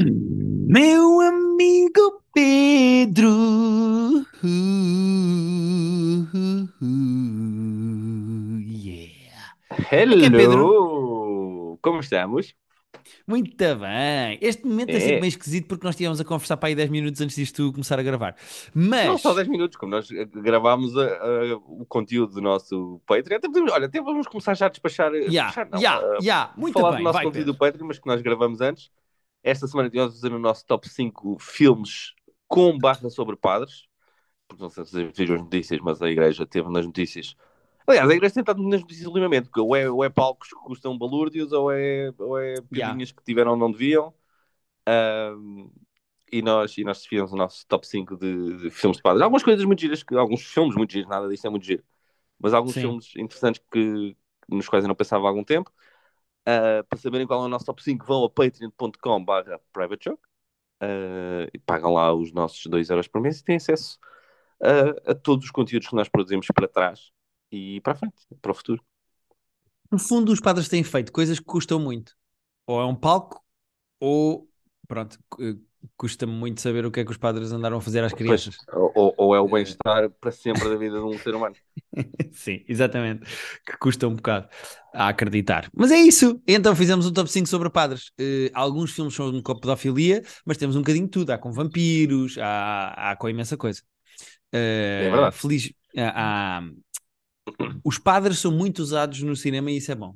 Meu amigo Pedro. Uh, uh, uh, yeah. Hello! É que é Pedro? Como estamos? Muito bem. Este momento é sempre É, meio esquisito porque nós estivemos a conversar para aí 10 minutos antes disto começar a gravar. não só Mas, 10 minutos, como nós eh, gravámos a- a- o conteúdo do nosso Patreon. Até podemos- olha, até vamos começar já a despachar, já, já, a já, muito falar do bem. nosso Vai, conteúdo Pedro. do Patreon, mas que nós gravamos antes. Esta semana tivemos a fazer o nosso top 5 filmes com barra sobre padres. Porque não sei se vocês viram as notícias, mas a igreja teve nas notícias. Aliás, a igreja tem estado nas notícias ultimamente, porque ou é, ou é palcos que custam balúrdios, ou é, ou é pilinhas que tiveram não deviam. Ahm, e nós, e nós fizemos o nosso top 5 de, de filmes de padres. Algumas coisas muito giras, que, alguns filmes muito giros, nada disso é muito giro, mas alguns sim. filmes interessantes que, nos quais eu não pensava há algum tempo. Ah, para saberem qual é o nosso top 5, vão a patreon.com.br privatejoke ah, e pagam lá os nossos 2 euros por mês e têm acesso a, a todos os conteúdos que nós produzimos para trás e para a frente, para o futuro. No fundo, os padres têm feito coisas que custam muito. Ou é um palco, ou, pronto, custa-me muito saber o que é que os padres andaram a fazer às Pois, crianças. ou, ou é o bem-estar para sempre da vida de um ser humano. Sim, exatamente. Que custa um bocado a acreditar. Mas é isso. Então fizemos um top 5 sobre padres. Eh, alguns filmes são com pedofilia, mas temos um bocadinho de tudo. Há com vampiros, há, há com imensa coisa. É Eh, verdade. feliz. há- há- Os padres são muito usados no cinema e isso é bom.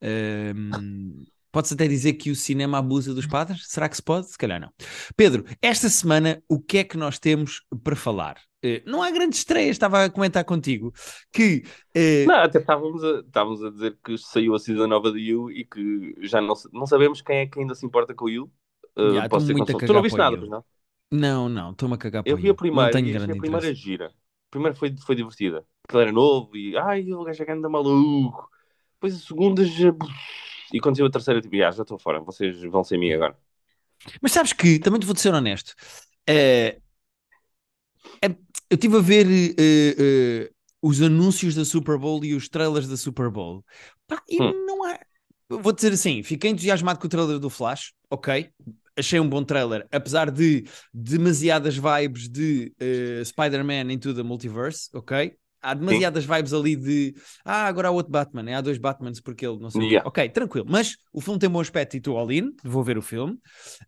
Ehm, Pode-se até dizer que o cinema abusa dos padres? Será que se pode? Se calhar não. Pedro, esta semana o que é que nós temos para falar? Eh, não há grandes estreias, estava a comentar contigo que eh, Não, até estávamos a, estávamos a dizer que saiu a season nova de You e que já não, não sabemos quem é que ainda se importa com o You. Uh, pode estou ser muito. Tu não viste nada, pois não? Não, não, estou-me a cagar para Eu vi a. Não primeira tenho grande a primeira interesse. gira. A primeira foi, foi divertida. Aquilo era novo e ai, o gajo é anda maluco. Depois a segunda já. E quando a terceira, tipo, "Ah, já estou fora, vocês vão sem mim agora. Mas sabes que, também te vou ser honesto, eh, é- eu estive a ver eh, os anúncios da Super Bowl e os trailers da Super Bowl. Pá, e Hum. não há. Vou dizer assim, fiquei entusiasmado com o trailer do Flash, ok. Achei um bom trailer, apesar de demasiadas vibes de Spider-Man into the Multiverse, ok? Há demasiadas vibes ali de ah, agora há outro Batman, é, há dois Batmans porque ele não sei o quê. Yeah. Ok, tranquilo, mas o filme tem bom aspecto e estou all in, vou ver o filme.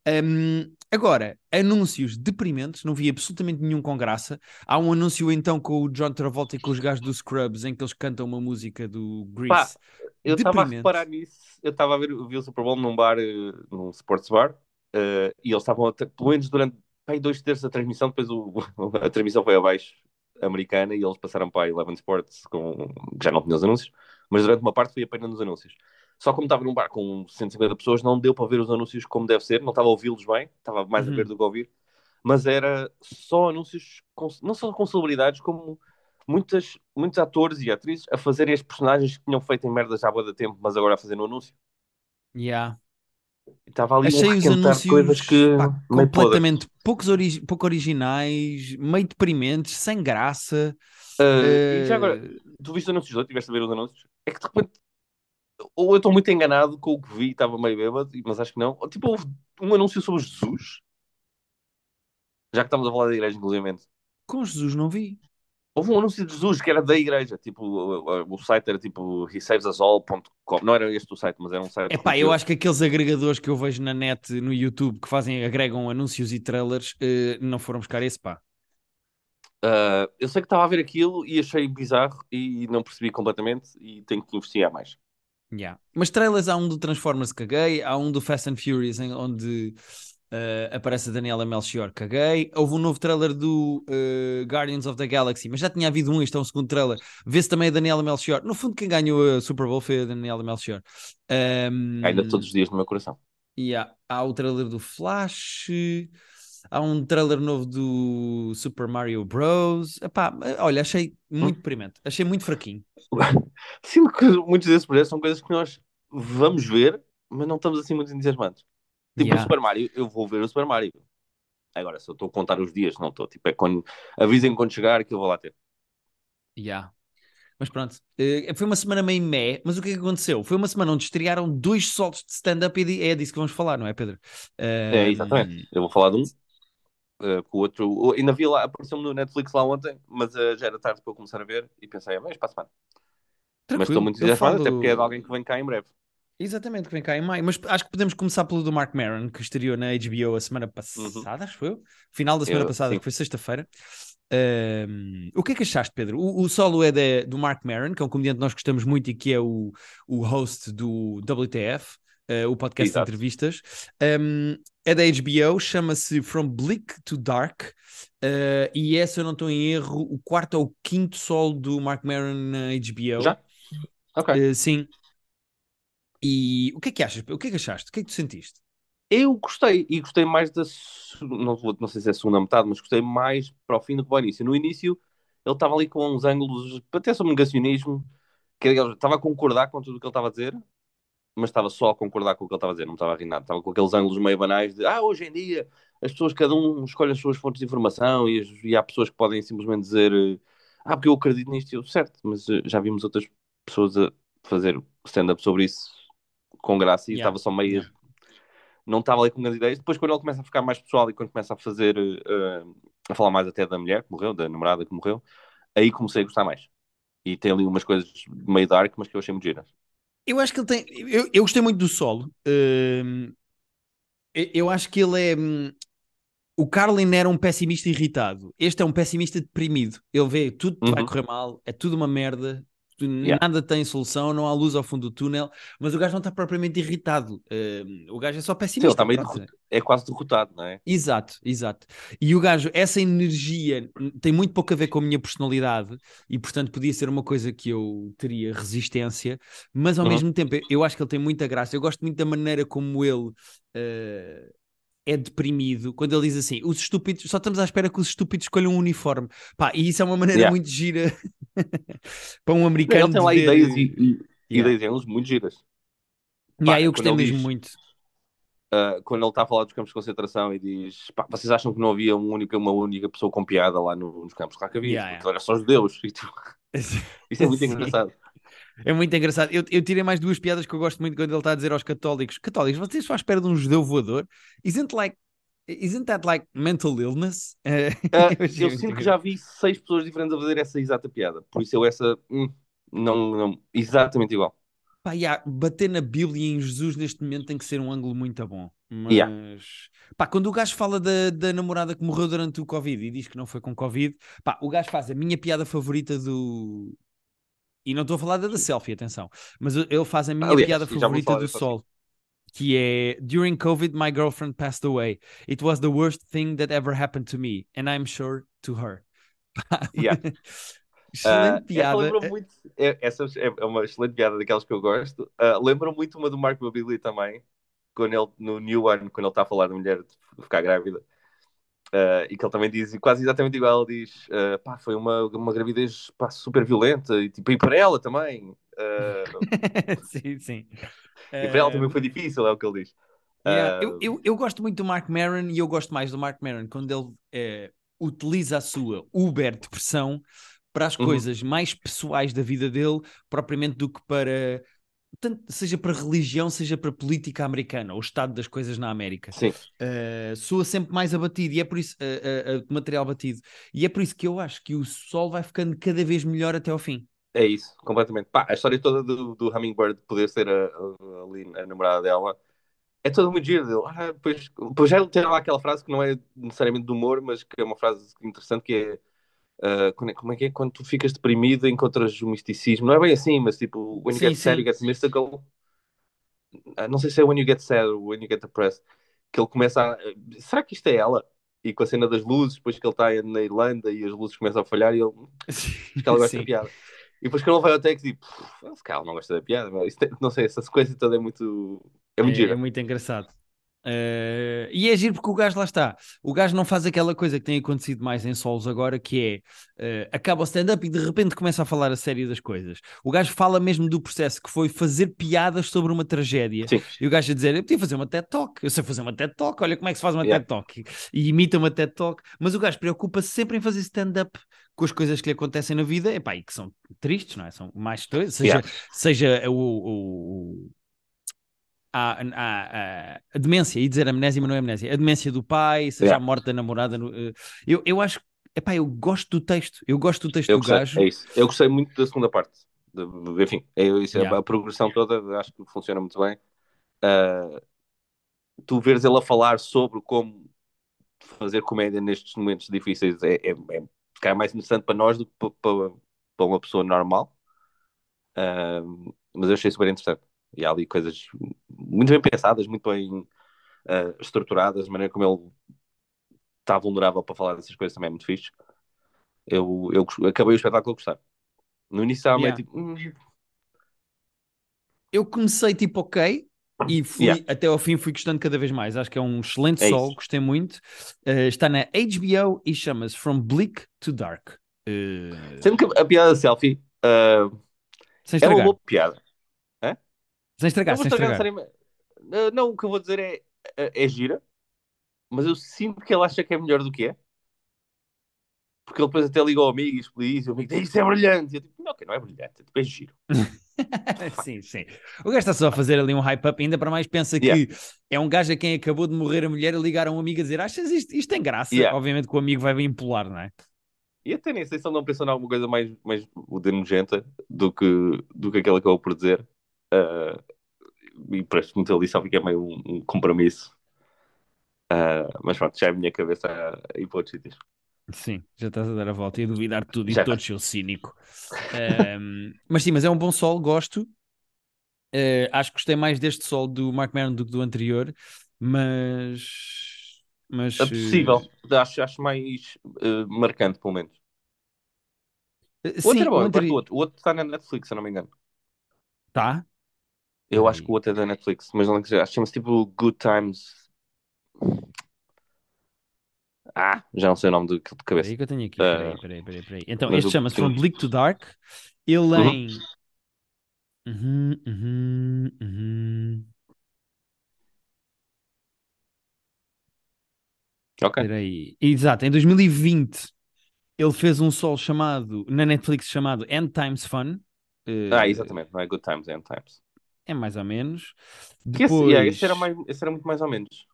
Um, agora, anúncios deprimentes, não vi absolutamente nenhum com graça. Há um anúncio então com o John Travolta e com os gajos do Scrubs em que eles cantam uma música do Pá, Grease. eu estava a reparar nisso. Eu estava a ver, vi o Super Bowl num bar, eh, num sports bar, eh, e eles estavam, pelo menos durante pá, aí dois terços da transmissão, depois o, a transmissão foi abaixo, americana, e eles passaram para a Eleven Sports, com, que já não tinha os anúncios, mas durante uma parte foi apenas nos anúncios. Só como estava num bar com 150 pessoas, não deu para ver os anúncios como deve ser, não estava a ouvi-los bem, estava mais a Uhum. ver do que a ouvir, mas era só anúncios, com- não só com celebridades, como muitas, muitos atores e atrizes a fazerem as personagens que tinham feito em merdas já há de tempo, mas agora a fazer no anúncio. Yeah. Estava ali Achei os requentar de coisas anúncios que pá, completamente poucos ori- pouco originais, meio deprimentes, sem graça. Ah, e já agora, tu viste os anúncios hoje? Tiveste a ver os anúncios? É que de repente, ou eu estou muito enganado com o que vi, estava meio bêbado, mas acho que não. Tipo, houve um anúncio sobre Jesus, já que estamos a falar da igreja, inclusive. com Jesus não vi. Houve um anúncio de Jesus que era da igreja, tipo, o, site era tipo hesavesusall.com, não era este o site, mas era um site. Epá, eu acho que aqueles agregadores que eu vejo na net, no YouTube, que fazem, agregam anúncios e trailers, eh, não foram buscar esse, pá. Ah, eu sei que estava a ver aquilo e achei bizarro e não percebi completamente e tenho que investigar mais. Yeah. Mas trailers há um do Transformers, caguei. Há um do Fast and Furious, onde eh, aparece a Daniela Melchior, caguei. Houve um novo trailer do eh, Guardians of the Galaxy, mas já tinha havido um, este é um segundo trailer. Vê-se também a Daniela Melchior. No fundo, quem ganhou a Super Bowl foi a Daniela Melchior. Um, Ainda todos os dias no meu coração. yeah. Há o trailer do Flash. Há um trailer novo do Super Mario Bros. Epá, olha, achei muito deprimente. Achei muito fraquinho. Sinto que muitos desses projetos são coisas que nós vamos ver, mas não estamos assim muito entusiasmados. Tipo, Yeah. o Super Mario, eu vou ver o Super Mario. Agora, se eu estou a contar os dias, não estou. Tipo, é quando avisem quando chegar que eu vou lá ter. Yeah. Mas pronto, uh, foi uma semana meio meh, mas o que é que aconteceu? Foi uma semana onde estrearam dois solos de stand-up e é disso que vamos falar, não é, Pedro? Uh, é, exatamente. Eu vou falar de um, uh, com o outro. Ainda vi lá, apareceu-me no Netflix lá ontem, mas já era tarde para eu começar a ver e pensei, ah, mas para a semana. Tranquilo, mas estou muito entusiasmado, falo... até porque é de alguém que vem cá em breve. Exatamente, que vem cá em maio. Mas acho que podemos começar pelo do Mark Maron, que estreou na HBO a semana passada, uhum. acho que foi? Final da semana eu, passada, sim. que foi sexta-feira. Um, o que é que achaste, Pedro? O, o solo é de, do Mark Maron, que é um comediante que nós gostamos muito e que é o, o host do WTF, uh, eh, o podcast Exato. de entrevistas. Um, é da HBO, chama-se From Bleak to Dark, uh, e é, se eu não estou em erro, o quarto ou quinto solo do Mark Maron na HBO. Já? Ok. Uh, sim. E o que é que achas? O que é que achaste? O que é que tu sentiste? Eu gostei, e gostei mais da. Não, não sei se é a segunda metade, mas gostei mais para o fim do que para o início. No início, ele estava ali com uns ângulos, até sobre negacionismo, que ele estava a concordar com tudo o que ele estava a dizer, mas estava só a concordar com o que ele estava a dizer, não estava a rir nada. Estava com aqueles ângulos meio banais de ah, hoje em dia as pessoas, cada um escolhe as suas fontes de informação e, as, e há pessoas que podem simplesmente dizer ah, porque eu acredito nisto, eu, certo, mas eh, já vimos outras pessoas a fazer stand-up sobre isso com graça e yeah. estava só meio. Yeah não estava ali com grandes ideias. Depois, quando ele começa a ficar mais pessoal e quando começa a fazer, uh, a falar mais até da mulher que morreu, da namorada que morreu, aí comecei a gostar mais. E tem ali umas coisas meio dark, mas que eu achei muito giras. Eu acho que ele tem. Eu, eu gostei muito do solo. Uh, eu acho que ele é. Hum, o Carlin era um pessimista irritado. Este é um pessimista deprimido. Ele vê tudo uhum. vai correr mal, é tudo uma merda, Yeah. Nada tem solução, não há luz ao fundo do túnel, mas o gajo não está propriamente irritado. Uh, o gajo é só pessimista. Sim, ele está meio é quase derrotado, não é? Exato, exato. E o gajo, essa energia tem muito pouco a ver com a minha personalidade e, portanto, podia ser uma coisa que eu teria resistência, mas ao uhum. mesmo tempo eu acho que ele tem muita graça. Eu gosto muito da maneira como ele. Uh, é deprimido quando ele diz assim: os estúpidos, só estamos à espera que os estúpidos escolham um uniforme. Pá, e isso é uma maneira yeah. muito gira para um americano. Ele tem lá ideias e, e yeah. ideias muito giras. Pá, yeah, eu gostei mesmo diz, muito. Uh, quando ele está a falar dos campos de concentração e diz: pá, vocês acham que não havia uma única, uma única pessoa com piada lá no, nos campos? Claro que havia, yeah, yeah. só os judeus. Isso é muito engraçado. É muito engraçado. Eu, eu tirei mais duas piadas que eu gosto muito quando ele está a dizer aos católicos: Católicos, vocês estão à espera de um judeu voador? Isn't like. Isn't that like mental illness? Uh, eu, eu sinto que já vi seis pessoas diferentes a fazer essa exata piada. Por isso eu essa. Hum, não, não, exatamente igual. Pá, yeah, bater na Bíblia em Jesus neste momento tem que ser um ângulo muito bom. Mas, yeah. pá, quando o gajo fala da, da namorada que morreu durante o Covid e diz que não foi com Covid, pá, o gajo faz a minha piada favorita do, e não estou a falar da, da selfie, atenção. Mas ele faz a minha Aliás, piada favorita do Sol. Que é During COVID, my girlfriend passed away. It was the worst thing that ever happened to me. And I'm sure to her. Yeah. excelente uh, piada. Essa, muito, é, essa é uma excelente piada daquelas que eu gosto. Uh, lembra muito uma do Mark Babili também, quando ele, no New One, quando ele está a falar da mulher de ficar grávida. Uh, e que ele também diz, quase exatamente igual, ele diz, uh, pá, foi uma, uma gravidez pá, super violenta, e, tipo, e para ela também. Uh... sim, sim. E para ela também foi difícil, é o que ele diz. Yeah. Eu, eu, eu, gosto muito do Mark Maron e eu gosto mais do Mark Maron quando ele eh, utiliza a sua Uber depressão para as uhum. coisas mais pessoais da vida dele, propriamente do que para tanto, seja para religião, seja para política americana, o estado das coisas na América. Sim. Uh, soa sempre mais abatido e é por isso uh, uh, material batido. E é por isso que eu acho que o sol vai ficando cada vez melhor até ao fim. É isso, completamente. Pá, a história toda do, do Hummingbird poder ser a, a, a, namorada dela é toda muito dele. Ah, pois, pois já ele tem lá aquela frase que não é necessariamente de humor, mas que é uma frase interessante que é Uh, como é que é? Quando tu ficas deprimido, encontras o misticismo. Não é bem assim, mas tipo, when you sim, get sad, you get mystical. Uh, não sei se é when you get sad ou when you get depressed. Que ele começa a. Será que isto é ela? E com a cena das luzes, depois que ele está na Irlanda e as luzes começam a falhar, e ele. Acho que ela gosta da piada. E depois que ele vai ao texto, tipo, se calhar não gosta da piada, mas é, não sei, essa sequência toda é muito. É muito é, gira. É muito engraçado. Uh, e é giro porque o gajo lá está. O gajo não faz aquela coisa que tem acontecido mais em solos agora, que é uh, acaba o stand-up e de repente começa a falar a sério das coisas. O gajo fala mesmo do processo que foi fazer piadas sobre uma tragédia. Sim. E o gajo a dizer: Eu podia fazer uma TED Talk, eu sei fazer uma TED Talk, olha como é que se faz uma Yeah. TED Talk. E imita uma TED Talk, mas o gajo preocupa-se sempre em fazer stand-up com as coisas que lhe acontecem na vida epá, e que são tristes, não é? São mais coisas, seja, Yeah. seja o, o- o- a, a- a- a demência, ia dizer amnésia, mas não é amnésia, a demência do pai, seja Yeah. a morte da namorada. eh, eu, eu acho, epá, eu gosto do texto, eu gosto do texto Eu do gostei, gajo. é isso. Eu gostei muito da segunda parte. De- de- enfim, é isso, Yeah. a, progressão toda acho que funciona muito bem. Ah, tu veres ele a falar sobre como fazer comédia nestes momentos difíceis é, é, é mais interessante para nós do que para, para, para uma pessoa normal. Ah, mas eu achei super interessante. E há ali coisas muito bem pensadas, muito bem ah, estruturadas, a maneira como ele está vulnerável para falar dessas coisas também é muito fixe. Eu, eu acabei o espetáculo a gostar. No início estava Yeah. meio tipo. "Hum, Eu comecei tipo ok e fui Yeah. até ao fim fui gostando cada vez mais. Acho que é um excelente É sol, isso. gostei muito. Eh, está na HBO e chama-se From Bleak to Dark. Eh, Sendo que a piada da selfie sem é uma boa piada. Sem estragar, Não vou sem estragar estragar. Ah, não, o que eu vou dizer é, é, é gira, mas eu sinto que ele acha que é melhor do que é. Porque ele depois até ligou ao amigo e explica e o amigo diz isso é brilhante. E eu tipo, não, que não é brilhante, é tipo, é giro. sim, sim. O gajo está só a fazer ali um hype-up, ainda para mais pensa Yeah. que é um gajo a quem acabou de morrer a mulher a ligar a um amigo a dizer achas isto, isto tem graça? Yeah. Obviamente que o amigo vai bem impolar, não é? E até nem sei se ele não pensou em alguma coisa mais, mais nojenta do que, do que aquela que acabou por dizer. Ah, e parece muito ali só fica meio um, um compromisso. Ah, mas pronto, já é a minha cabeça a ir para outros sítios. Sim, já estás a dar a volta e a duvidar de tudo e Já de todo, seu cínico. Ahm, mas sim, mas é um bom sol, gosto. Eh, acho que gostei mais deste sol do Mark Maron do que do anterior, mas. Mas. É possível, acho, acho mais ah, marcante, pelo menos. eh, O outro sim, era bom, o outro. O outro está na Netflix, se eu não me engano. Tá? Eu acho que o outro é da Netflix, mas não lembro. Acho que chama-se tipo Good Times. Ah, já não sei o nome do, de cabeça. Peraí que eu tenho aqui. Peraí, peraí, peraí, peraí. Então, este chama-se From Bleak to Dark. Ele Uhum. em. Uhum, uhum, uhum. Ok. Peraí. Exato, em 2020 ele fez um sol chamado, na Netflix chamado End Times Fun. Eh, Ah, exatamente, não é Good Times, é End Times. É mais ou menos. Que esse, Depois, yeah, esse, era mais, esse era muito mais ou menos.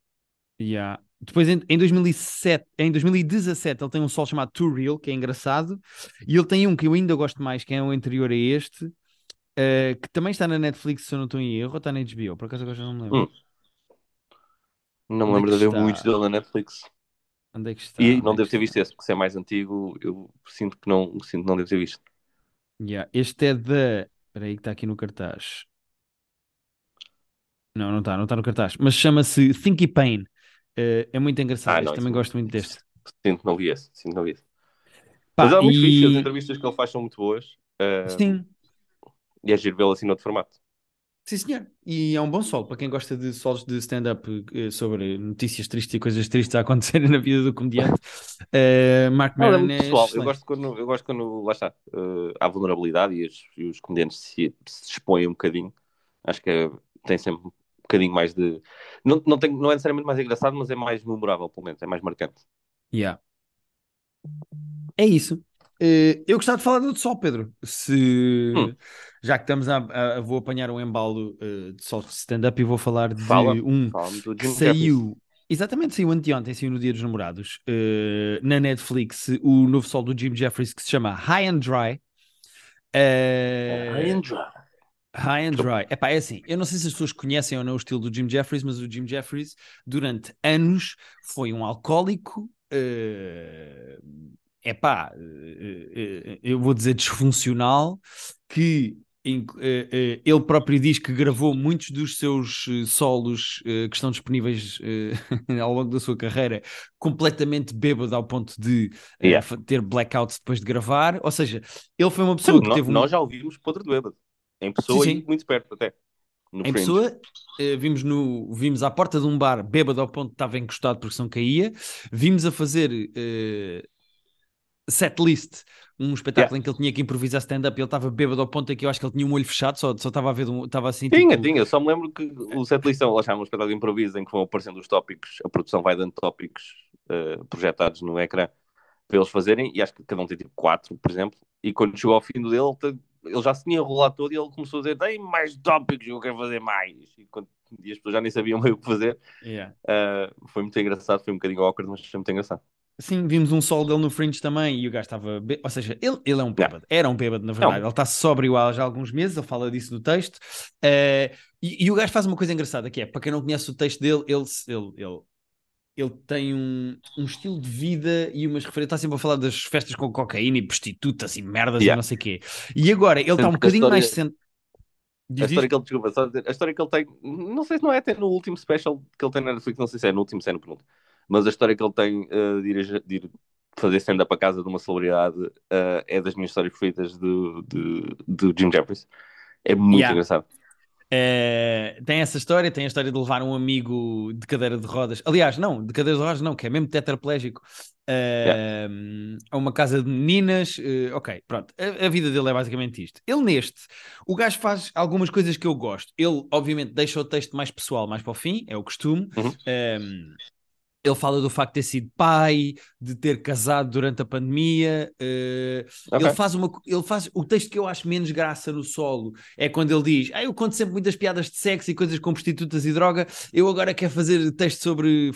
Yeah. Depois em, em 2007, em 2017 ele tem um sol chamado Too Real, que é engraçado. E ele tem um que eu ainda gosto mais, que é o anterior a este, eh, que também está na Netflix, se eu não estou em erro, ou está na HBO, por acaso agora já não me lembro. Hum. Não me é lembro de ver está? muitos dele na Netflix. Onde é que está? E não é devo ter visto esse, porque se é mais antigo, eu sinto que não, sinto que não devo ter visto. Yeah. Este é da. Espera aí que está aqui no cartaz. Não, não está, não está no cartaz. Mas chama-se Thinky Pain. Eh, é muito engraçado. Ah, não, também gosto muito deste. Sinto não vi esse. Sinto não vi esse. Pá, Mas é muito fixe, as e... entrevistas que ele faz são muito boas. ah, Sim, E é giro vê-lo assim noutro formato. sim, senhor. E é um bom sol para quem gosta de solos de stand-up eh, sobre notícias tristes e coisas tristes a acontecerem na vida do comediante. Eh, Mark é Maron é pessoal. Eu gosto quando, eu gosto quando lá está, ah, há vulnerabilidade e os, e os comediantes se, se expõem um bocadinho. Acho que é- tem sempre bocadinho mais de. Não, não, tem, não é necessariamente mais engraçado, mas é mais memorável, pelo menos, é mais marcante. Yeah. É isso. Eh, eu gostava de falar do outro sol, Pedro. Se Hum. já que estamos a, a- vou apanhar um embalo eh, de sol de stand-up e vou falar de Fala, um fala-me do que saiu. Exatamente, saiu anteontem, saiu no Dia dos Namorados, eh, na Netflix, o novo sol do Jim Jeffries que se chama High and Dry. Eh, High and dry. High and Dry. Epá, é assim, eu não sei se as pessoas conhecem ou não o estilo do Jim Jeffries, mas o Jim Jeffries, durante anos, foi um alcoólico. eh, epá, eh, eh, eu vou dizer disfuncional, que ele próprio diz que gravou muitos dos seus solos que estão disponíveis ao longo da sua carreira completamente bêbado ao ponto de Yeah. ter blackouts depois de gravar. Ou seja, ele foi uma pessoa que Nó- teve um. Nós já ouvimos podre do bêbado. Em pessoa Sim, e sim. muito perto até. em Fringe. pessoa, eh, vimos, no, vimos à porta de um bar, bêbado ao ponto que estava encostado porque não caía. Vimos a fazer eh, setlist, um espetáculo em que ele tinha que improvisar stand-up e ele estava bêbado ao ponto em que eu acho que ele tinha um olho fechado, só, só estava a ver, um- estava assim. Tinha, tipo, tinha. Só me lembro que o setlist lá chama um espetáculo de improviso em que vão aparecendo os tópicos, a produção vai dando tópicos eh, projetados no ecrã para eles fazerem, e acho que cada um tem tipo quatro, por exemplo, e quando chegou ao fim do dele, ele, já se tinha enrolado todo e ele começou a dizer: tem mais tópicos, eu quero fazer mais. E, quando, e as pessoas já nem sabiam meio o que fazer. yeah. Eh, foi muito engraçado, foi um bocadinho awkward, mas foi muito engraçado. Sim, vimos um sol dele no Fringe também e o gajo estava. bê- Ou seja, ele, ele é um bêbado. Era um bêbado, na verdade. Não. Ele está sóbrio há já alguns meses, ele fala disso no texto. Eh, e, e o gajo faz uma coisa engraçada que é, para quem não conhece o texto dele, ele, ele, ele, ele tem um, um estilo de vida e umas referências. Está sempre a falar das festas com cocaína e prostitutas e merdas e Yeah. não sei o quê. E agora ele está um a bocadinho mais história- sent... A Diz, história que ele, desculpa, dizer, a história que ele tem, não sei se não é até no último special que ele tem na Netflix, não sei se é no último, se é no penúltimo, mas a história que ele tem eh, de, ir, a- de ir fazer stand-up à casa de uma celebridade eh, é das minhas histórias favoritas do, do, do Jim Jeffries. É muito Yeah. engraçado. Eh, tem essa história, tem a história de levar um amigo de cadeira de rodas. Aliás, não, de cadeira de rodas não, que é mesmo tetraplégico, eh, a uma casa de meninas. eh, ok, pronto. A, a vida dele é basicamente isto. Ele neste, o gajo faz algumas coisas que eu gosto. Ele, obviamente, deixa o texto mais pessoal mais para o fim, é o costume. Uhum. Ehm, ele fala do facto de ter sido pai, de ter casado durante a pandemia. eh, Ok. ele faz uma, ele faz o texto que eu acho menos graça no solo é quando ele diz: ah, eu conto sempre muitas piadas de sexo e coisas com prostitutas e droga. Eu agora quero fazer texto sobre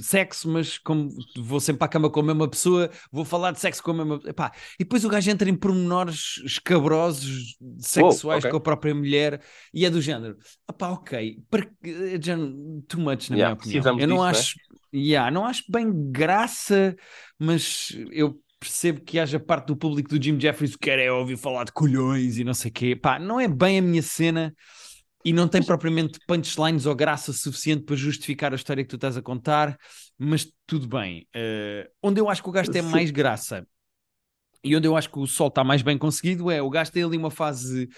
sexo, mas como vou sempre para a cama com a mesma pessoa, vou falar de sexo com a mesma. Epá. E depois o gajo entra em pormenores escabrosos sexuais ok. com a própria mulher e é do género. Epá, ok, para, é too much na Yeah, minha opinião. Eu não disso, né? acho, yeah, não acho bem graça, mas eu percebo que haja parte do público do Jim Jeffries que quer é ouvir falar de colhões e não sei o quê. Pá, não é bem a minha cena e não tem propriamente punchlines ou graça suficiente para justificar a história que tu estás a contar, mas tudo bem. Eh, onde eu acho que o tem Sim. mais graça e onde eu acho que o sol está mais bem conseguido é o gajo tem ali uma fase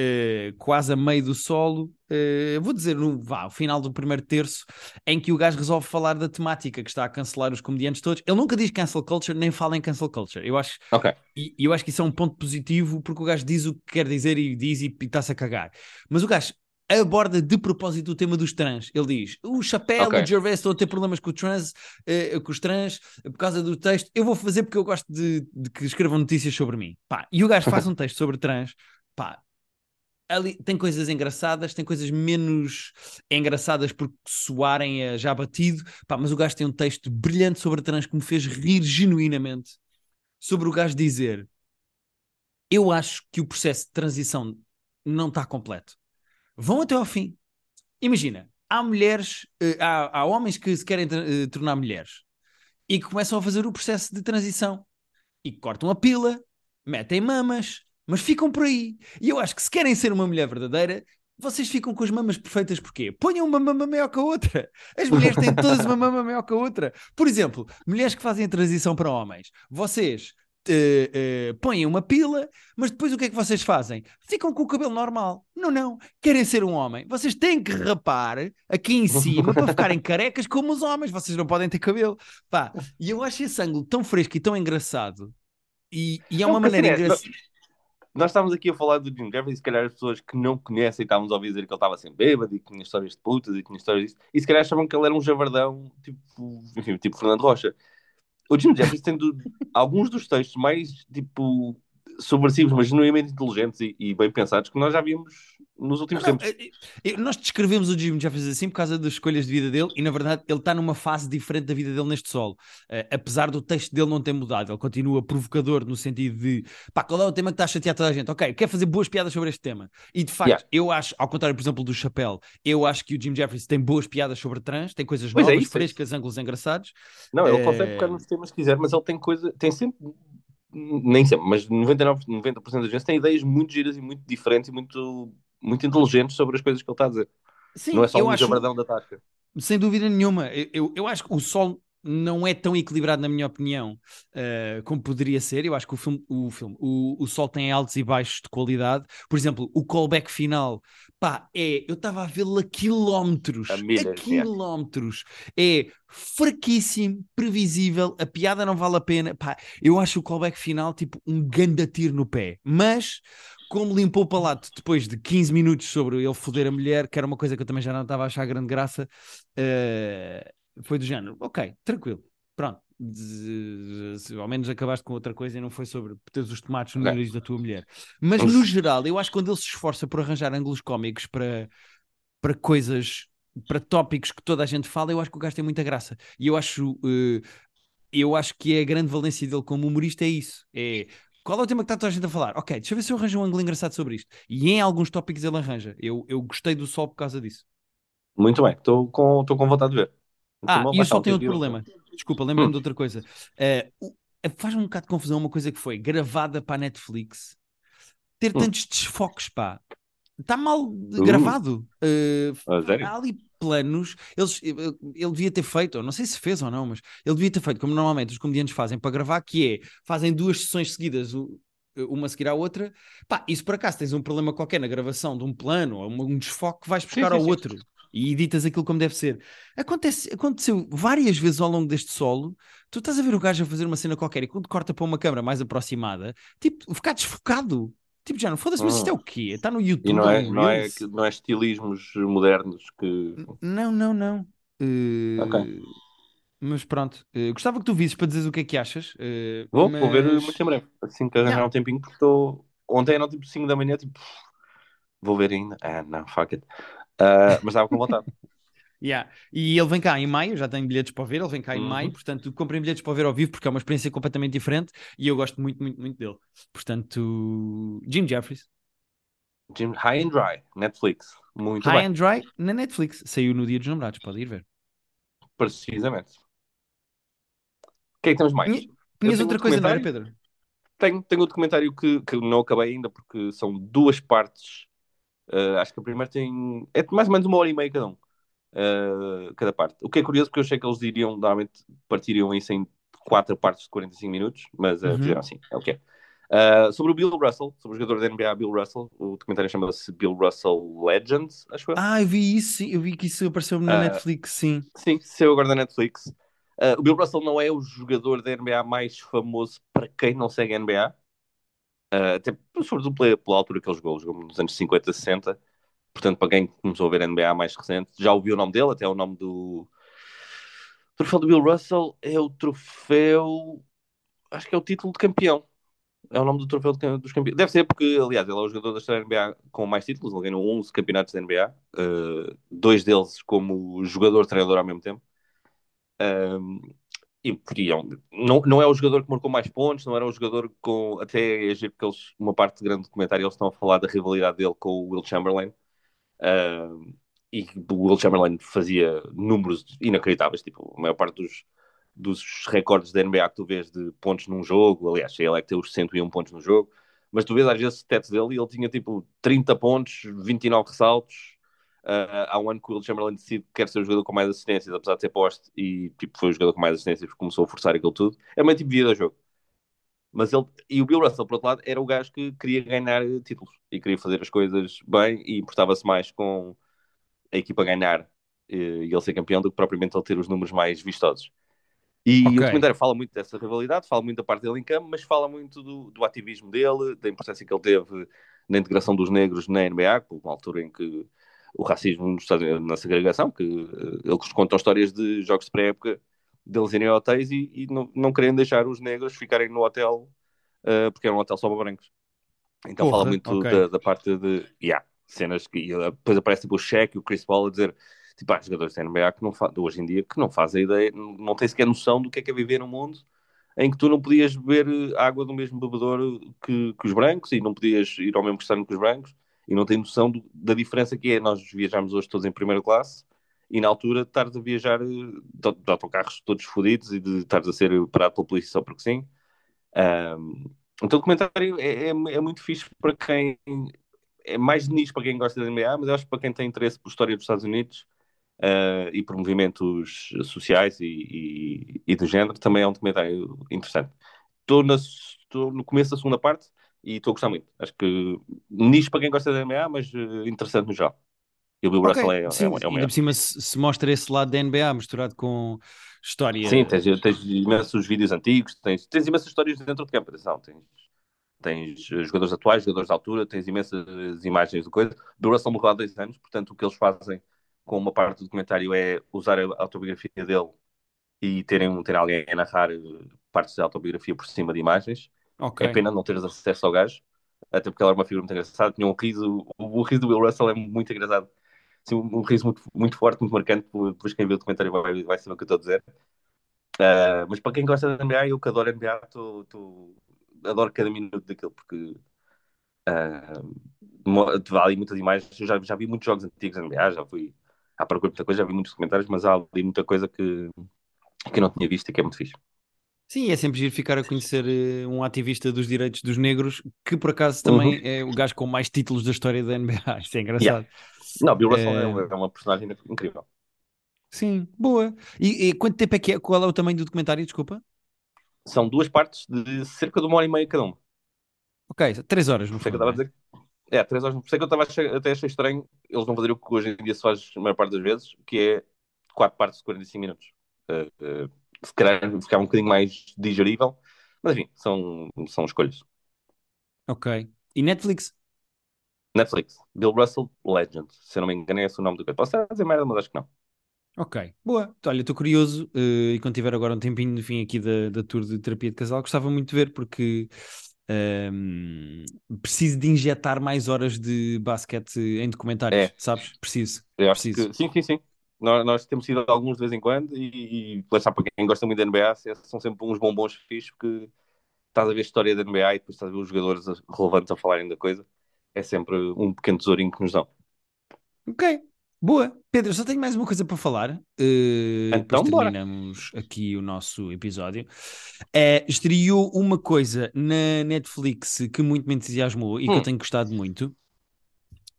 eh, quase a meio do solo, eh, vou dizer no vá, o final do primeiro terço, em que o gajo resolve falar da temática que está a cancelar os comediantes todos. Ele nunca diz cancel culture, nem fala em cancel culture. Eu acho, Ok. e eu acho que isso é um ponto positivo porque o gajo diz o que quer dizer e diz e está-se a cagar. Mas o gajo aborda de propósito o tema dos trans. Ele diz: o Chapéu Ok. e o Gervais estão a ter problemas com, o trans, eh, com os trans por causa do texto. Eu vou fazer porque eu gosto de, de que escrevam notícias sobre mim. Pá, e o gajo faz um texto sobre trans. Pá, ali tem coisas engraçadas, tem coisas menos engraçadas porque soarem já batido, pá, mas o gajo tem um texto brilhante sobre trans que me fez rir genuinamente sobre o gajo dizer eu acho que o processo de transição não está completo. Vão até ao fim. Imagina, há mulheres, eh, há, há homens que se querem eh, tornar mulheres e que começam a fazer o processo de transição e cortam a pila, metem mamas, mas ficam por aí. E eu acho que se querem ser uma mulher verdadeira, vocês ficam com as mamas perfeitas porquê? Ponham uma mama maior que a outra. As mulheres têm todas uma mama maior que a outra. Por exemplo, mulheres que fazem a transição para homens. Vocês eh, eh, põem uma pila, mas depois o que é que vocês fazem? Ficam com o cabelo normal. Não, não. Querem ser um homem. Vocês têm que rapar aqui em cima para ficarem carecas como os homens. Vocês não podem ter cabelo. Pá, e eu acho esse ângulo tão fresco e tão engraçado. E, e é Não, uma porque maneira é, engraçada. Nós estávamos aqui a falar do Jim Jeffries e se calhar as pessoas que não conhecem estávamos a ouvir dizer que ele estava sempre bêbado e que tinha histórias de putas e que tinha histórias disso. E se calhar achavam que ele era um javardão, tipo, enfim, tipo Fernando Rocha. O Jim Jeffries tem do- alguns dos textos mais, tipo, subversivos, mas genuinamente inteligentes e, e bem pensados que nós já vimos nos últimos Não, tempos. eh, eh, nós descrevemos o Jim Jeffries assim por causa das escolhas de vida dele e na verdade ele está numa fase diferente da vida dele neste solo. Eh, apesar do texto dele não ter mudado, ele continua provocador no sentido de pá, qual é o tema que está a chatear toda a gente? Ok, quer fazer boas piadas sobre este tema. E de facto, Yeah. eu acho, ao contrário, por exemplo, do Chapéu, eu acho que o Jim Jeffries tem boas piadas sobre trans, tem coisas Pois é novas, isso, é frescas, ângulos engraçados. Não, ele eh, consegue tocar nos temas que quiser, mas ele tem coisa, tem sempre, nem sempre, mas 99, 90% das vezes tem ideias muito giras e muito diferentes e muito, muito inteligentes sobre as coisas que ele está a dizer. Sim, não é só um acho, da tasca. sem dúvida nenhuma. Eu, eu, eu acho que o sol não é tão equilibrado, na minha opinião, uh, como poderia ser. Eu acho que o filme, o, filme o, o Sol tem altos e baixos de qualidade. Por exemplo, o callback final, pá, é. Eu estava a vê-lo a quilómetros. A, milha, a quilómetros. É. é fraquíssimo, previsível, a piada não vale a pena. Pá, eu acho o callback final tipo um ganda tiro no pé. Mas como limpou o palato depois de 15 minutos sobre ele foder a mulher, que era uma coisa que eu também já não estava a achar grande graça, uh, foi do género, ok, tranquilo, pronto. De, de, ao menos acabaste com outra coisa e não foi sobre teres os tomates no nariz da tua mulher. Mas no geral, eu acho que quando ele se esforça por arranjar ângulos cómicos para, para coisas, para tópicos que toda a gente fala, eu acho que o gajo tem muita graça. E eu acho, uh, eu acho que é a grande valência dele como humorista é isso. É qual é o tema que está toda a gente a falar? Ok, deixa eu ver se eu arranjo um ângulo engraçado sobre isto. E em alguns tópicos ele arranja. Eu, eu gostei do Sol por causa disso. Muito bem, estou com, com vontade de ver. Ah, e o Sol tem outro problema. Desculpa, lembra-me hum. de outra coisa. Uh, Faz-me um bocado de confusão uma coisa que foi gravada para a Netflix ter hum. tantos desfoques, pá. Está mal uh. gravado. Uh, há ali planos. Eles, ele devia ter feito, não sei se fez ou não, mas ele devia ter feito como normalmente os comediantes fazem para gravar, que é fazem duas sessões seguidas, uma a seguir à outra. Pá, se por acaso tens um problema qualquer na gravação de um plano ou um desfoque, vais buscar sim, sim, ao sim. outro e editas aquilo como deve ser. Acontece, aconteceu várias vezes ao longo deste solo. Tu estás a ver o gajo a fazer uma cena qualquer e quando corta para uma câmera mais aproximada, tipo, ficar desfocado. Tipo, já não foda-se, mas isto é o quê? Está no YouTube. E não é, não é, não é estilismos modernos que. Não, não, não. Uh... Ok. Mas pronto, uh, gostava que tu visses para dizeres o que é que achas. Uh, vou, mas... vou ver muito em breve. Assim que arranjar um tempinho, porque estou. Ontem era tipo 5 da manhã, tipo. Vou ver ainda. Ah, não, fuck it. Uh, mas estava com vontade. Yeah. E ele vem cá em maio, já tem bilhetes para ver, ele vem cá em uhum. maio, portanto comprem bilhetes para ver ao vivo porque é uma experiência completamente diferente e eu gosto muito, muito, muito dele. Portanto, Jim Jeffries. Jim High and Dry, Netflix. Muito High bem. and Dry na Netflix. Saiu no Dia dos Namorados, pode ir ver. Precisamente. O que é que temos mais? Tinhas outra um coisa, não era, Pedro? Tenho, tenho um documentário que, que não acabei ainda porque são duas partes. Uh, acho que a primeira tem. É mais ou menos uma hora e meia cada um uh, cada parte. O que é curioso, porque eu achei que eles iriam, normalmente, partiriam isso em quatro partes de 45 minutos, mas uh, uhum. fizeram assim, é o que é. Uh, sobre o Bill Russell, sobre o jogador da NBA Bill Russell, o documentário chama-se Bill Russell Legends, acho eu. Ah, eu vi isso, eu vi que isso apareceu na Netflix, sim. Sim, saiu agora na Netflix. O Bill Russell não é o jogador da NBA mais famoso para quem não segue a NBA. Uh, até sobretudo pela, pela altura que ele jogou, jogou nos anos 50, 60. Portanto, para quem começou a ver NBA mais recente, já ouviu o nome dele, até o nome do. O troféu do Bill Russell é o troféu. Acho que é o título de campeão. É o nome do troféu dos campeões. Deve ser porque, aliás, ele é o jogador da história da NBA com mais títulos. Ele ganhou 11 campeonatos da NBA, uh, eh, dois deles como jogador-treinador ao mesmo tempo. Um, e porque é não, não é o jogador que marcou mais pontos, não era o jogador com. Até é giro porque eles, uma parte grande do comentário, eles estão a falar da rivalidade dele com o Will Chamberlain. Uh, e o Will Chamberlain fazia números inacreditáveis, tipo, a maior parte dos, dos recordes da NBA que tu vês de pontos num jogo, aliás, ele é que tem os 101 pontos no jogo, mas tu vês às vezes o teto dele e ele tinha tipo 30 pontos, 29 ressaltos. Uh, há um ano que o Will Chamberlain decide que quer ser o jogador com mais assistências, apesar de ser poste, e tipo, foi o jogador com mais assistências começou a forçar aquilo tudo. É meio tipo vida jogo. Mas ele, e o Bill Russell, por outro lado, era o gajo que queria ganhar títulos e queria fazer as coisas bem e importava-se mais com a equipa ganhar eh, e ele ser campeão do que propriamente ele ter os números mais vistosos. E okay. o documentário fala muito dessa rivalidade, fala muito da parte dele em campo, mas fala muito do, do ativismo dele, da importância que ele teve na integração dos negros na NBA, uma altura em que o racismo na segregação, que eh, eles contam histórias de jogos de pré-época deles irem a hotéis e, e não, não querem deixar os negros ficarem no hotel uh, porque era um hotel só para brancos. Então Porra, fala muito okay. da, da, parte de yeah, cenas que e depois aparece tipo, o Shaq e o Chris Paul a dizer tipo, há jogadores da NBA que não hoje em dia que não fazem ideia, não, não têm sequer noção do que é que é viver num mundo em que tu não podias beber água do mesmo bebedouro que, que os brancos e não podias ir ao mesmo restaurante que os brancos e não têm noção do, da diferença que é nós viajamos hoje todos em primeira classe e na altura estares a viajar de, de autocarros todos fodidos e de estares a ser parado pela polícia só porque sim. Um, então o documentário é, é, é, muito fixe para quem é mais nisso para quem gosta da NBA, mas eu acho que para quem tem interesse por história dos Estados Unidos uh, e por movimentos sociais e, e, e, do género, também é um documentário interessante. Estou, no começo da segunda parte e estou a gostar muito. Acho que nicho para quem gosta da NBA, mas uh, interessante no geral. E o Bill okay. Russell é, Sim, é, é o Ainda por cima se, se, mostra esse lado da NBA misturado com história. Sim, tens, tens imensos vídeos antigos, tens, tens imensas histórias dentro de campo, atenção, tens, tens jogadores atuais, jogadores de altura, tens imensas imagens de coisa. Bill Russell morreu há dois anos, portanto o que eles fazem com uma parte do documentário é usar a autobiografia dele e terem, ter alguém a narrar eh, partes da autobiografia por cima de imagens. Okay. É pena não teres acesso ao gajo, até porque ele era uma figura muito engraçada, tinha um riso, o, o riso do Will Russell é muito engraçado. Assim, um, riso muito, muito forte, muito marcante, depois quem vê o documentário vai, vai saber o que eu estou a dizer. Uh, mas para quem gosta da NBA, eu que adoro NBA, tô, tô, adoro cada minuto daquilo, porque uh, vale muitas imagens. Eu já, já vi muitos jogos antigos da NBA, já fui à procura muita coisa, já vi muitos documentários, mas há ali muita coisa que, que eu não tinha visto e que é muito fixe. Sim, é sempre giro ficar a conhecer uh, um ativista dos direitos dos negros, que por acaso também uhum. é o gajo com mais títulos da história da NBA. Isto é engraçado. Yeah. Não, Bill Russell é... é, uma, é uma personagem incrível. Sim, boa. E, e, quanto tempo é que é? Qual é o tamanho do documentário? Desculpa. São duas partes de cerca de uma hora e meia cada uma. Ok, três horas no fundo. Que eu estava a dizer é, três horas. Por isso é que eu estava até achei estranho eles não fazerem o que hoje em dia se faz a maior parte das vezes, que é quatro partes de 45 minutos. Uh, uh, se calhar ficar um bocadinho mais digerível, mas enfim, são, são escolhas. Ok. E Netflix? Netflix. Bill Russell, Legend. Se eu não me engano, é esse o nome do que Posso dizer merda, mas acho que não. Ok, boa. Olha, estou curioso uh, e quando tiver agora um tempinho no fim aqui da, da tour de terapia de casal, gostava muito de ver porque um, preciso de injetar mais horas de basquete em documentários, é. sabes? Preciso. Eu acho preciso. Que, sim, sim, sim. Nós, nós, temos ido alguns de vez em quando e, e para quem gosta muito da NBA, são sempre uns bombons fixos que estás a ver a história da NBA e depois estás a ver os jogadores relevantes a falarem da coisa. É sempre um pequeno tesourinho que nos dão. Ok, Boa. Pedro, só tenho mais uma coisa para falar. Uh, então, terminamos bora. aqui o nosso episódio. Uh, estreou uma coisa na Netflix que muito me entusiasmou e hum. que eu hum. tenho gostado muito.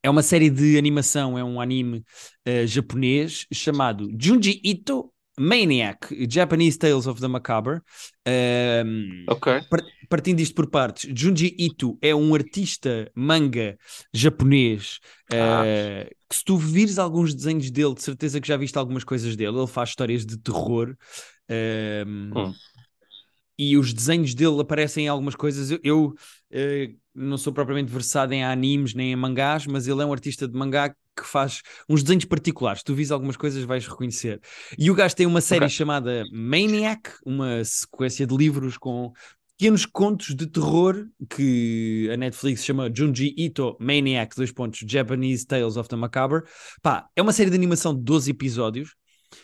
É uma série de animação, é um anime uh, japonês chamado Junji Ito Maniac, Japanese Tales of the Macabre. Um, ok. Partindo disto por partes, Junji Ito é um artista manga japonês ah. uh, que se tu vires alguns desenhos dele, de certeza que já viste algumas coisas dele. Ele faz histórias de terror. Um, hum. E os desenhos dele aparecem em algumas coisas. Eu, eu uh, não sou propriamente versado em animes nem em mangás, mas ele é um artista de mangá que faz uns desenhos particulares. Tu vis algumas coisas, vais reconhecer. E o gajo tem uma série okay. chamada Maniac, uma sequência de livros com pequenos contos de terror que a Netflix chama Junji Ito Maniac, dois pontos, Japanese Tales of the Macabre. Pá, é uma série de animação de 12 episódios,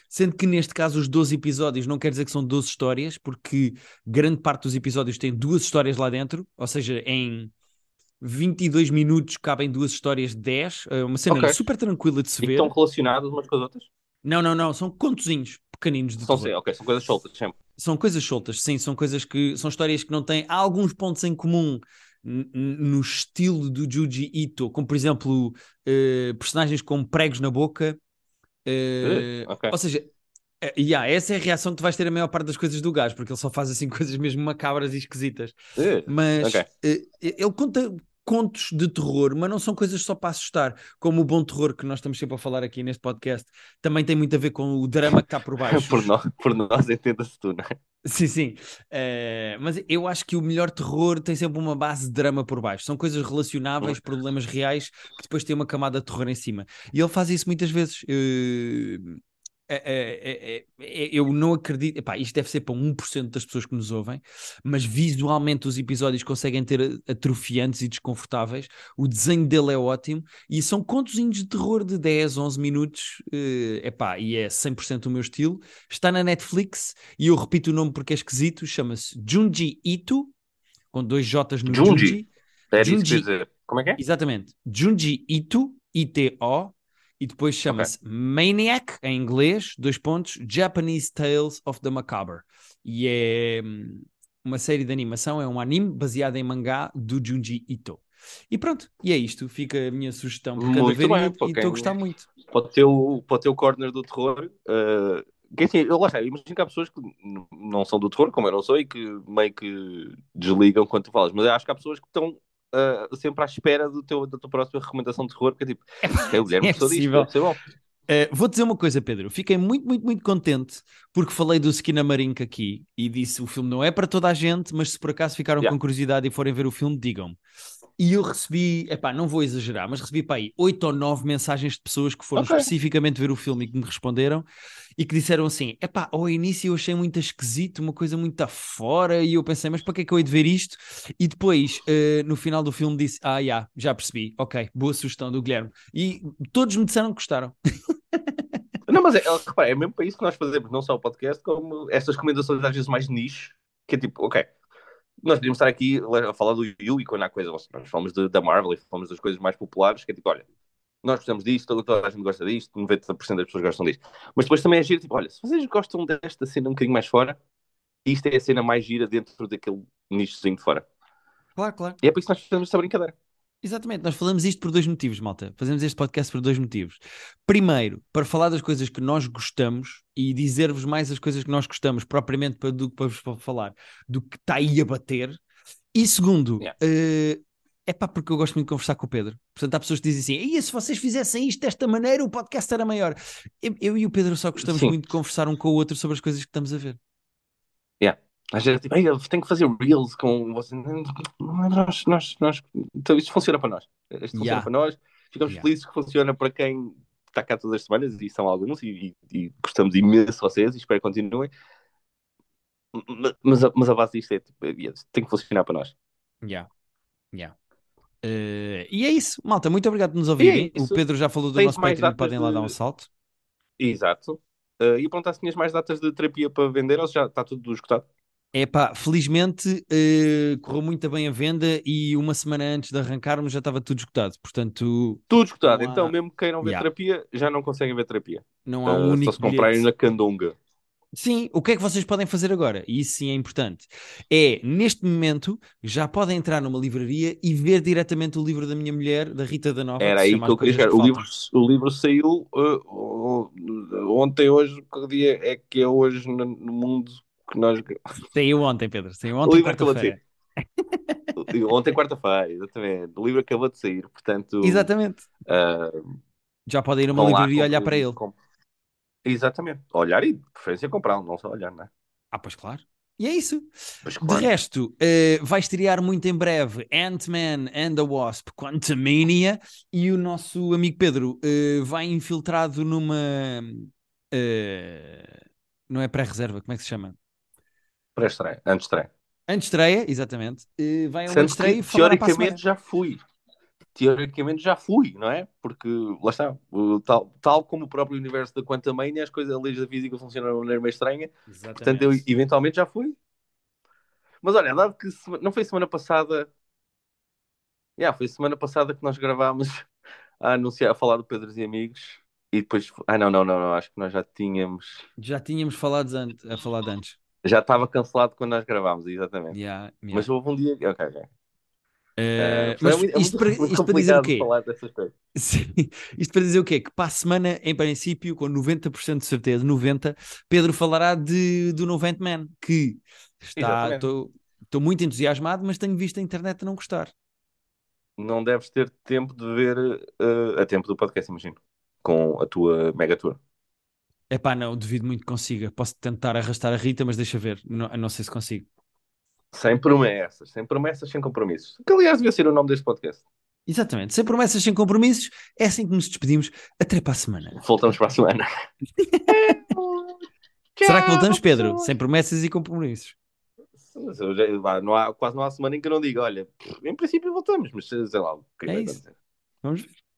sendo que neste caso os 12 episódios não quer dizer que são 12 histórias, porque grande parte dos episódios tem duas histórias lá dentro, ou seja, em 22 minutos cabem duas histórias de 10. É uma cena okay. super tranquila de se e ver. estão relacionadas umas com as outras? Não, não, não. São contozinhos pequeninos de são, sim, ok, são coisas soltas sempre. São coisas soltas, sim. São coisas que são histórias que não têm há alguns pontos em comum no estilo do Juji Ito, como por exemplo uh, personagens com pregos na boca. Uh, okay. Ou seja, yeah, essa é a reação que tu vais ter a maior parte das coisas do gajo, porque ele só faz assim coisas mesmo macabras e esquisitas. Uh, Mas okay. uh, ele conta contos de terror, mas não são coisas só para assustar, como o bom terror que nós estamos sempre a falar aqui neste podcast, também tem muito a ver com o drama que está por baixo. por, nós, por nós entenda-se tu, não é? Sim, sim. Uh, mas eu acho que o melhor terror tem sempre uma base de drama por baixo. São coisas relacionáveis, problemas reais, que depois tem uma camada de terror em cima. E ele faz isso muitas vezes. Uh, é, é, é, eu não acredito. Epá, isto deve ser para 1% das pessoas que nos ouvem, mas visualmente os episódios conseguem ter atrofiantes e desconfortáveis. O desenho dele é ótimo e são contozinhos de terror de 10, 11 minutos. Uh, epá, e é 100% o meu estilo. Está na Netflix e eu repito o nome porque é esquisito. Chama-se Junji Ito, com dois J's no Junji. Junji. É Junji. Como é que é? Exatamente. Junji Ito, I-T-O e depois chama-se okay. Maniac, em inglês, dois pontos, Japanese Tales of the Macabre. E é hum, uma série de animação, é um anime baseado em mangá do Junji Ito. E pronto, e é isto. Fica a minha sugestão por cada Muito ver bem, e- estou a gostar muito. Para o teu, para o corner do terror. Uh, que assim, eu, lá está, eu imagino que há pessoas que não são do terror, como eu não sou, e que meio que desligam quando tu falas. Mas eu acho que há pessoas que estão uh, sempre à espera do teu, da tua próxima recomendação de terror, porque é tipo, é o Guilherme é disto, possível. bom. Uh, vou dizer uma coisa, Pedro. Fiquei muito, muito, muito contente porque falei do Skinamarink aqui e disse o filme não é para toda a gente, mas se por acaso ficaram Yeah. com curiosidade e forem ver o filme, digam-me. E eu recebi, epá, não vou exagerar, mas recebi para aí oito ou nove mensagens de pessoas que foram Ok. especificamente ver o filme e que me responderam e que disseram assim: epá, ao início eu achei muito esquisito, uma coisa muito afora, e eu pensei, mas para que é que eu hei de ver isto? E depois, uh, no final do filme, disse: ah, já, já percebi, ok, boa sugestão do Guilherme. E todos me disseram que gostaram. Não, mas é, é, repara, é mesmo para isso que nós fazemos, não só o podcast, como estas recomendações às vezes mais niche, que é tipo, ok, nós podíamos estar aqui a falar do Yu e quando há coisa, nós falamos de, da Marvel e falamos das coisas mais populares, que é tipo, olha, nós gostamos disto, toda, toda a gente gosta disto, 90% das pessoas gostam disto. Mas depois também é giro, tipo, olha, se vocês gostam desta cena um bocadinho mais fora, isto é a cena mais gira dentro daquele nichozinho de fora. Claro, claro. E é por isso que nós fazemos esta brincadeira. Exatamente, nós falamos isto por dois motivos, malta. Fazemos este podcast por dois motivos. Primeiro, para falar das coisas que nós gostamos e dizer-vos mais as coisas que nós gostamos, propriamente para, do que para vos falar, do que está aí a bater. E segundo, Yeah. eh, é pá, porque eu gosto muito de conversar com o Pedro. Portanto, há pessoas que dizem assim: e se vocês fizessem isto desta maneira, o podcast era maior. Eu, eu e o Pedro só gostamos Sim. muito de conversar um com o outro sobre as coisas que estamos a ver. Às vezes, tipo, "Ei, eu tenho que fazer reels com você. Nós, nós, nós... Então, isto funciona para nós. Isto funciona Yeah. para nós. Ficamos Yeah. felizes que funciona para quem está cá todas as semanas, e são alguns, e, e- e gostamos imenso de vocês, e espero que continuem. Ma- Mas, a- mas a base disto é, tipo, é, tem que funcionar para nós. Yeah. Yeah. Eh, e é isso, malta. Muito obrigado por nos ouvirem. O isso. Pedro já falou do Tens nosso Patreon, podem lá de- dar um salto. Exato. Uh, e perguntar se tinhas mais datas de terapia para vender ou se já está tudo esgotado. É pá, felizmente eh, correu muito bem a venda e uma semana antes de arrancarmos já estava tudo esgotado. Portanto, Tudo esgotado. Há- Então, mesmo que queiram ver Yeah. terapia, já não conseguem ver terapia. não há um Uh, único só se comprarem na candonga. Sim, o que é que vocês podem fazer agora? E isso sim é importante. É, neste momento, já podem entrar numa livraria e ver diretamente o livro da minha mulher, da Rita da Nova. Era se aí que eu queria chegar. que O livro, o livro saiu uh, uh, ontem, hoje, que dia é que é hoje no mundo que nós. Saiu ontem, Pedro. Saiu O ontem, livro acabou de quarta-feira. Ontem, quarta-feira, exatamente. O livro acabou de sair, portanto. Exatamente. uh, Já podem ir a uma livraria e olhar para ele. comprem. Exatamente. Olhar e, de preferência, comprar, não só olhar, não é? Ah, pois claro. E é isso. Pois, De claro. resto, eh, vai estrear muito em breve Ant-Man and the Wasp Quantumania e o nosso amigo Pedro eh, vai infiltrado numa. eh, não é pré-reserva, como é que se chama? Pré-estreia, antes de estreia. Antes estreia, exatamente. vai a uma estreia que, teoricamente, já fui. Teoricamente já fui, não é? Porque, lá está, tal, tal como o próprio universo da Quantumania, as coisas, as leis da física funcionam de uma maneira meio estranha. Portanto, eu eventualmente já fui. Mas olha, dado que sema- não foi semana passada. Yeah, foi semana passada que nós gravámos a anunciar, a falar do Pedros e Amigos. E depois. Ah, não, não, não, não. Acho que nós já tínhamos. Já tínhamos falado antes, a falar antes. Já estava cancelado quando nós gravámos, exatamente. Yeah, yeah. Mas houve um dia. Ok, ok. Eh, Eh, mas é muito- é isto, para, muito isto para dizer o quê? falar dessas coisas. Sim. Isto para dizer o quê? Que para a semana, em princípio, com 90% de certeza, 90%, Pedro falará de, do novo Ant-Man, que está. Estou muito entusiasmado, mas tenho visto a internet a não gostar. Não deves ter tempo de ver eh, a tempo do podcast, imagino. Com a tua mega tour. É pá, não, duvido muito que consiga. Posso tentar arrastar a Rita, mas deixa ver. Não, não sei se consigo. Sem promessas, sem promessas, sem compromissos. Que aliás devia ser o nome deste podcast. Exatamente. Sem promessas, sem compromissos, é assim que nos despedimos. Até para a semana. Voltamos para a semana. Será que voltamos, Pedro? Sem promessas e compromissos. Já- não há, quase não há semana em que eu não diga, olha, em princípio voltamos, mas sei lá, o que É vai isso. Vamos ver.